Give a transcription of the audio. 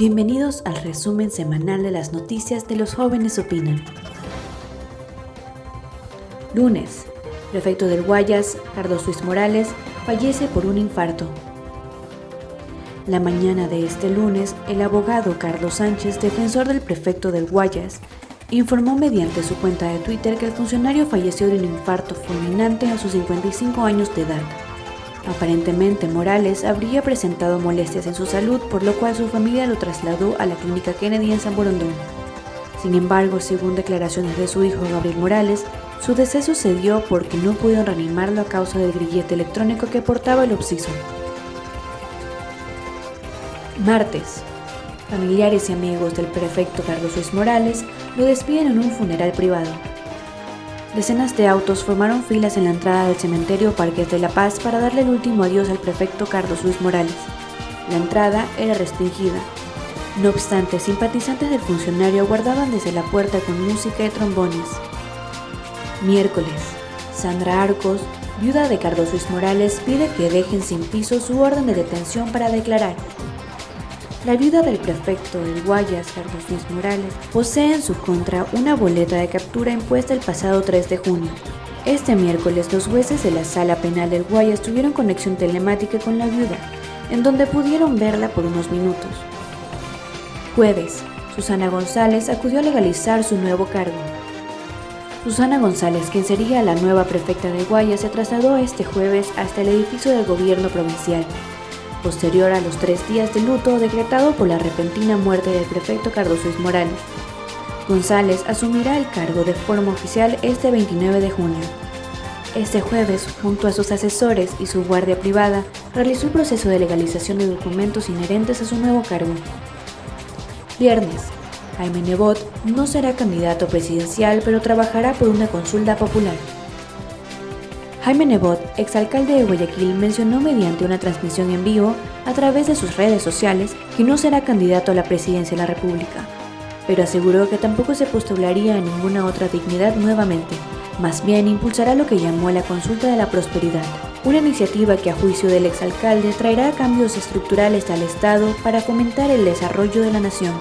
Bienvenidos al resumen semanal de las noticias de los jóvenes opinan. Lunes, prefecto del Guayas, Carlos Luis Morales, fallece por un infarto. La mañana de este lunes, el abogado Carlos Sánchez, defensor del prefecto del Guayas, informó mediante su cuenta de Twitter que el funcionario falleció de un infarto fulminante a sus 55 años de edad. Aparentemente, Morales habría presentado molestias en su salud, por lo cual su familia lo trasladó a la clínica Kennedy en San Borondón. Sin embargo, según declaraciones de su hijo Gabriel Morales, su deceso se dio porque no pudieron reanimarlo a causa del grillete electrónico que portaba el obsiso. Martes. Familiares y amigos del prefecto Carlos Luis Morales lo despiden en un funeral privado. Decenas de autos formaron filas en la entrada del cementerio Parques de la Paz para darle el último adiós al prefecto Carlos Luis Morales. La entrada era restringida. No obstante, simpatizantes del funcionario guardaban desde la puerta con música y trombones. Miércoles. Sandra Arcos, viuda de Carlos Luis Morales, pide que dejen sin piso su orden de detención para declarar. La viuda del prefecto del Guayas, Carlos Luis Morales, posee en su contra una boleta de captura impuesta el pasado 3 de junio. Este miércoles los jueces de la Sala Penal del Guayas tuvieron conexión telemática con la viuda, en donde pudieron verla por unos minutos. Jueves, Susana González acudió a legalizar su nuevo cargo. Susana González, quien sería la nueva prefecta de Guayas, se trasladó este jueves hasta el edificio del gobierno provincial, posterior a los tres días de luto decretado por la repentina muerte del prefecto Carlos Luis Morales. González asumirá el cargo de forma oficial este 29 de junio. Este jueves, junto a sus asesores y su guardia privada, realizó el proceso de legalización de documentos inherentes a su nuevo cargo. Viernes, Jaime Nebot no será candidato presidencial, pero trabajará por una consulta popular. Jaime Nebot, exalcalde de Guayaquil, mencionó mediante una transmisión en vivo a través de sus redes sociales que no será candidato a la presidencia de la República, pero aseguró que tampoco se postularía a ninguna otra dignidad nuevamente, más bien impulsará lo que llamó la consulta de la prosperidad, una iniciativa que a juicio del exalcalde traerá cambios estructurales al Estado para fomentar el desarrollo de la nación.